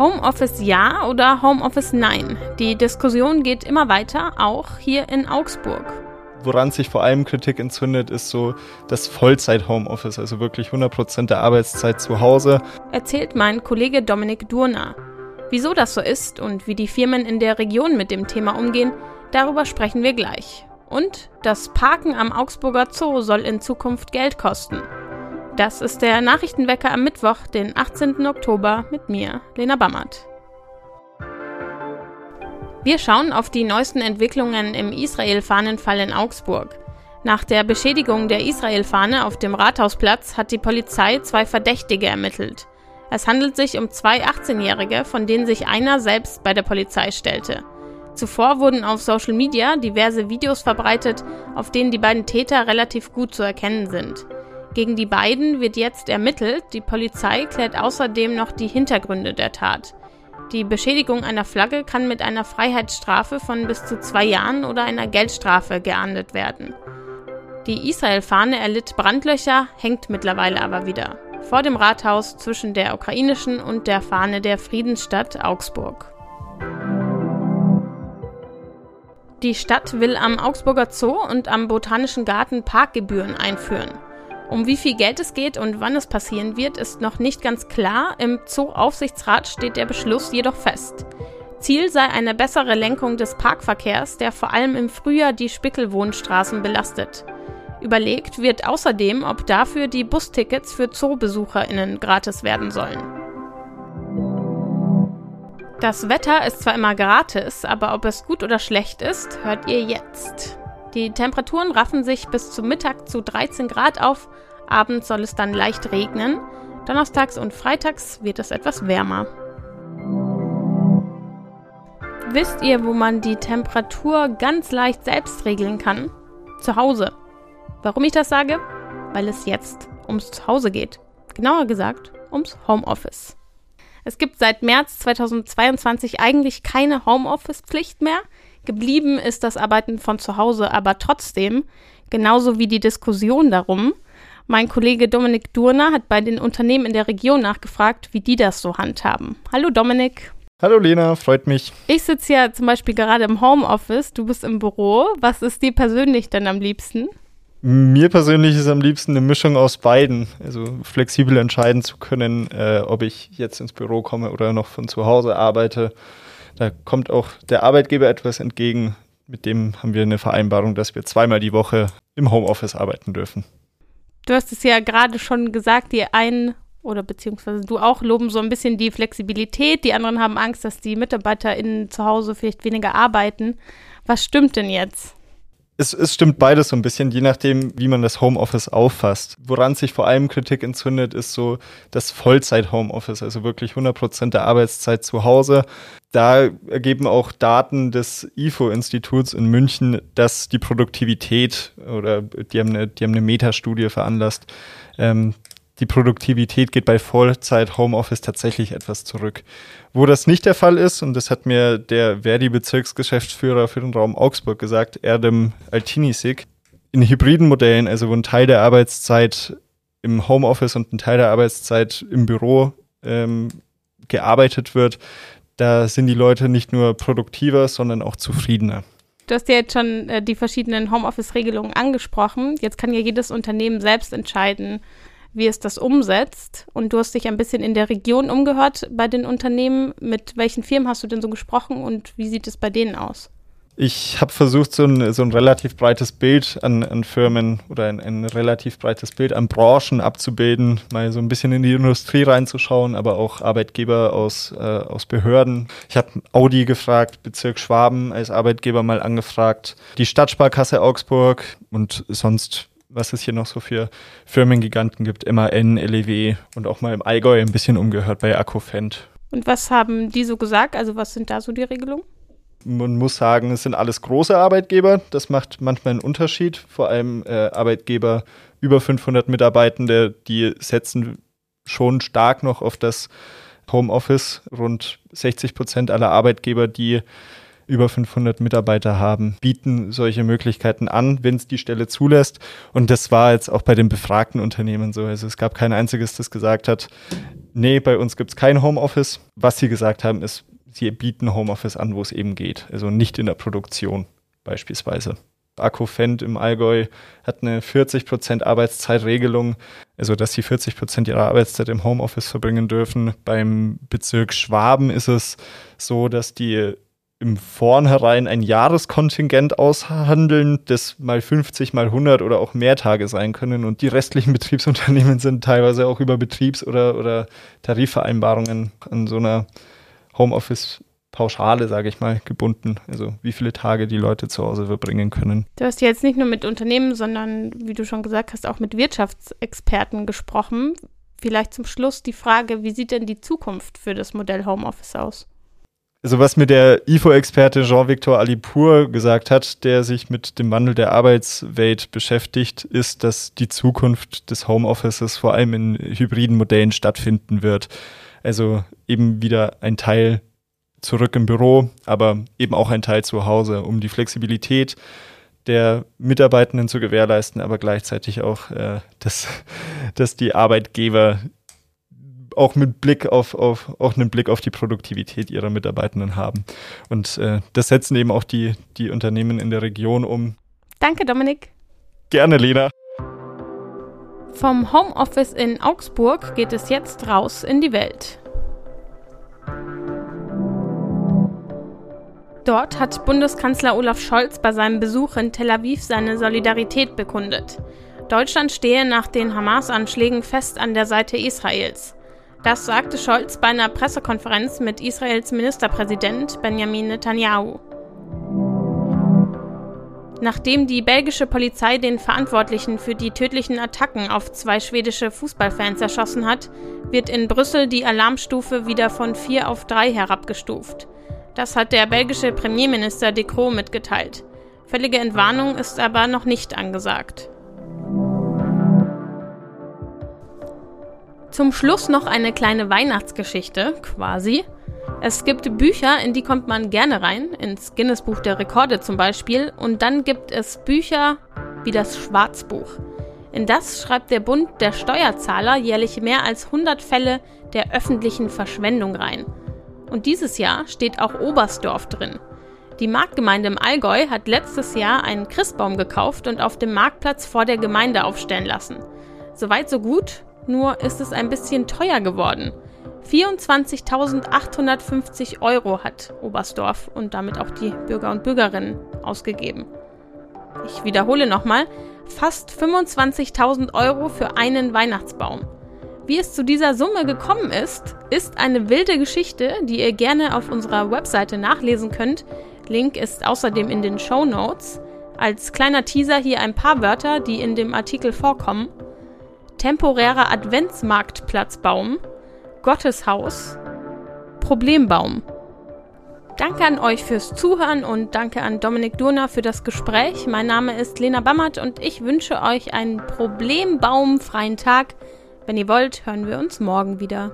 Homeoffice ja oder Homeoffice nein? Die Diskussion geht immer weiter, auch hier in Augsburg. Woran sich vor allem Kritik entzündet, ist so das Vollzeit-Homeoffice, also wirklich 100% der Arbeitszeit zu Hause. Erzählt mein Kollege Dominik Durner. Wieso das so ist und wie die Firmen in der Region mit dem Thema umgehen, darüber sprechen wir gleich. Und das Parken am Augsburger Zoo soll in Zukunft Geld kosten. Das ist der Nachrichtenwecker am Mittwoch, den 18. Oktober mit mir, Lena Bammert. Wir schauen auf die neuesten Entwicklungen im Israel-Fahnenfall in Augsburg. Nach der Beschädigung der Israel-Fahne auf dem Rathausplatz hat die Polizei zwei Verdächtige ermittelt. Es handelt sich um zwei 18-Jährige, von denen sich einer selbst bei der Polizei stellte. Zuvor wurden auf Social Media diverse Videos verbreitet, auf denen die beiden Täter relativ gut zu erkennen sind. Gegen die beiden wird jetzt ermittelt. Die Polizei klärt außerdem noch die Hintergründe der Tat. Die Beschädigung einer Flagge kann mit einer Freiheitsstrafe von bis zu zwei Jahren oder einer Geldstrafe geahndet werden. Die Israel-Fahne erlitt Brandlöcher, hängt mittlerweile aber wieder. Vor dem Rathaus zwischen der ukrainischen und der Fahne der Friedensstadt Augsburg. Die Stadt will am Augsburger Zoo und am Botanischen Garten Parkgebühren einführen. Um wie viel Geld es geht und wann es passieren wird, ist noch nicht ganz klar. Im Zoo-Aufsichtsrat steht der Beschluss jedoch fest. Ziel sei eine bessere Lenkung des Parkverkehrs, der vor allem im Frühjahr die Spickelwohnstraßen belastet. Überlegt wird außerdem, ob dafür die Bustickets für ZoobesucherInnen gratis werden sollen. Das Wetter ist zwar immer gratis, aber ob es gut oder schlecht ist, hört ihr jetzt. Die Temperaturen raffen sich bis zum Mittag zu 13 Grad auf. Abends soll es dann leicht regnen. Donnerstags und freitags wird es etwas wärmer. Wisst ihr, wo man die Temperatur ganz leicht selbst regeln kann? Zu Hause. Warum ich das sage? Weil es jetzt ums Zuhause geht. Genauer gesagt, ums Homeoffice. Es gibt seit März 2022 eigentlich keine Homeoffice-Pflicht mehr. Geblieben ist das Arbeiten von zu Hause aber trotzdem, genauso wie die Diskussion darum. Mein Kollege Dominik Durner hat bei den Unternehmen in der Region nachgefragt, wie die das so handhaben. Hallo Dominik. Hallo Lena, freut mich. Ich sitze ja zum Beispiel gerade im Homeoffice, du bist im Büro. Was ist dir persönlich denn am liebsten? Mir persönlich ist am liebsten eine Mischung aus beiden. Also flexibel entscheiden zu können, äh, ob ich jetzt ins Büro komme oder noch von zu Hause arbeite. Da kommt auch der Arbeitgeber etwas entgegen. Mit dem haben wir eine Vereinbarung, dass wir zweimal die Woche im Homeoffice arbeiten dürfen. Du hast es ja gerade schon gesagt, die einen oder beziehungsweise du auch loben so ein bisschen die Flexibilität. Die anderen haben Angst, dass die MitarbeiterInnen zu Hause vielleicht weniger arbeiten. Was stimmt denn jetzt? Es, es, stimmt beides so ein bisschen, je nachdem, wie man das Homeoffice auffasst. Woran sich vor allem Kritik entzündet, ist so das Vollzeit-Homeoffice, also wirklich 100 Prozent der Arbeitszeit zu Hause. Da ergeben auch Daten des IFO-Instituts in München, dass die Produktivität oder die haben eine, eine Metastudie veranlasst, ähm, die Produktivität geht bei Vollzeit Homeoffice tatsächlich etwas zurück. Wo das nicht der Fall ist, und das hat mir der Verdi-Bezirksgeschäftsführer für den Raum Augsburg gesagt, Erdem Altinisik, in hybriden Modellen, also wo ein Teil der Arbeitszeit im Homeoffice und ein Teil der Arbeitszeit im Büro ähm, gearbeitet wird, da sind die Leute nicht nur produktiver, sondern auch zufriedener. Du hast ja jetzt schon äh, die verschiedenen Homeoffice-Regelungen angesprochen. Jetzt kann ja jedes Unternehmen selbst entscheiden, wie es das umsetzt. Und du hast dich ein bisschen in der Region umgehört bei den Unternehmen. Mit welchen Firmen hast du denn so gesprochen und wie sieht es bei denen aus? Ich habe versucht, so ein, so ein relativ breites Bild an, an Firmen oder ein, ein, relativ breites Bild an Branchen abzubilden, mal so ein bisschen in die Industrie reinzuschauen, aber auch Arbeitgeber aus, äh, aus Behörden. Ich habe Audi gefragt, Bezirk Schwaben als Arbeitgeber mal angefragt, die Stadtsparkasse Augsburg und sonst was es hier noch so für Firmengiganten gibt, MAN, LEW und auch mal im Allgäu ein bisschen umgehört bei Akkufend. Und was haben die so gesagt? Also was sind da so die Regelungen? Man muss sagen, es sind alles große Arbeitgeber. Das macht manchmal einen Unterschied. Vor allem äh, Arbeitgeber über 500 Mitarbeitende, die setzen schon stark noch auf das Homeoffice. Rund 60 Prozent aller Arbeitgeber, die über 500 Mitarbeiter haben, bieten solche Möglichkeiten an, wenn es die Stelle zulässt. Und das war jetzt auch bei den befragten Unternehmen so. Also es gab kein einziges, das gesagt hat, nee, bei uns gibt es kein Homeoffice. Was sie gesagt haben, ist, sie bieten Homeoffice an, wo es eben geht. Also nicht in der Produktion beispielsweise. Akkufend im Allgäu hat eine 40% Arbeitszeitregelung, also dass sie 40% ihrer Arbeitszeit im Homeoffice verbringen dürfen. Beim Bezirk Schwaben ist es so, dass die im Vornherein ein Jahreskontingent aushandeln, das mal 50, mal 100 oder auch mehr Tage sein können. Und die restlichen Betriebsunternehmen sind teilweise auch über Betriebs- oder, oder Tarifvereinbarungen an so einer Homeoffice Pauschale, sage ich mal, gebunden. Also wie viele Tage die Leute zu Hause verbringen können. Du hast jetzt nicht nur mit Unternehmen, sondern, wie du schon gesagt hast, auch mit Wirtschaftsexperten gesprochen. Vielleicht zum Schluss die Frage, wie sieht denn die Zukunft für das Modell Homeoffice aus? Also was mir der IFO-Experte Jean-Victor Alipour gesagt hat, der sich mit dem Wandel der Arbeitswelt beschäftigt, ist, dass die Zukunft des Homeoffices vor allem in hybriden Modellen stattfinden wird. Also eben wieder ein Teil zurück im Büro, aber eben auch ein Teil zu Hause, um die Flexibilität der Mitarbeitenden zu gewährleisten, aber gleichzeitig auch, äh, dass, dass die Arbeitgeber auch mit Blick auf, auf auch einen Blick auf die Produktivität ihrer Mitarbeitenden haben. Und äh, das setzen eben auch die, die Unternehmen in der Region um. Danke, Dominik. Gerne, Lena. Vom Homeoffice in Augsburg geht es jetzt raus in die Welt. Dort hat Bundeskanzler Olaf Scholz bei seinem Besuch in Tel Aviv seine Solidarität bekundet. Deutschland stehe nach den Hamas-Anschlägen fest an der Seite Israels. Das sagte Scholz bei einer Pressekonferenz mit Israels Ministerpräsident Benjamin Netanyahu. Nachdem die belgische Polizei den Verantwortlichen für die tödlichen Attacken auf zwei schwedische Fußballfans erschossen hat, wird in Brüssel die Alarmstufe wieder von vier auf drei herabgestuft. Das hat der belgische Premierminister De Croo mitgeteilt. Völlige Entwarnung ist aber noch nicht angesagt. Zum Schluss noch eine kleine Weihnachtsgeschichte, quasi. Es gibt Bücher, in die kommt man gerne rein, ins Guinness Buch der Rekorde zum Beispiel, und dann gibt es Bücher wie das Schwarzbuch. In das schreibt der Bund der Steuerzahler jährlich mehr als 100 Fälle der öffentlichen Verschwendung rein. Und dieses Jahr steht auch Oberstdorf drin. Die Marktgemeinde im Allgäu hat letztes Jahr einen Christbaum gekauft und auf dem Marktplatz vor der Gemeinde aufstellen lassen. Soweit so gut, nur ist es ein bisschen teuer geworden. 24.850 Euro hat Oberstdorf und damit auch die Bürger und Bürgerinnen ausgegeben. Ich wiederhole nochmal, fast 25.000 Euro für einen Weihnachtsbaum. Wie es zu dieser Summe gekommen ist, ist eine wilde Geschichte, die ihr gerne auf unserer Webseite nachlesen könnt. Link ist außerdem in den Show Notes. Als kleiner Teaser hier ein paar Wörter, die in dem Artikel vorkommen. Temporärer Adventsmarktplatzbaum, Gotteshaus, Problembaum. Danke an euch fürs Zuhören und danke an Dominik Durner für das Gespräch. Mein Name ist Lena Bammert und ich wünsche euch einen problembaumfreien Tag. Wenn ihr wollt, hören wir uns morgen wieder.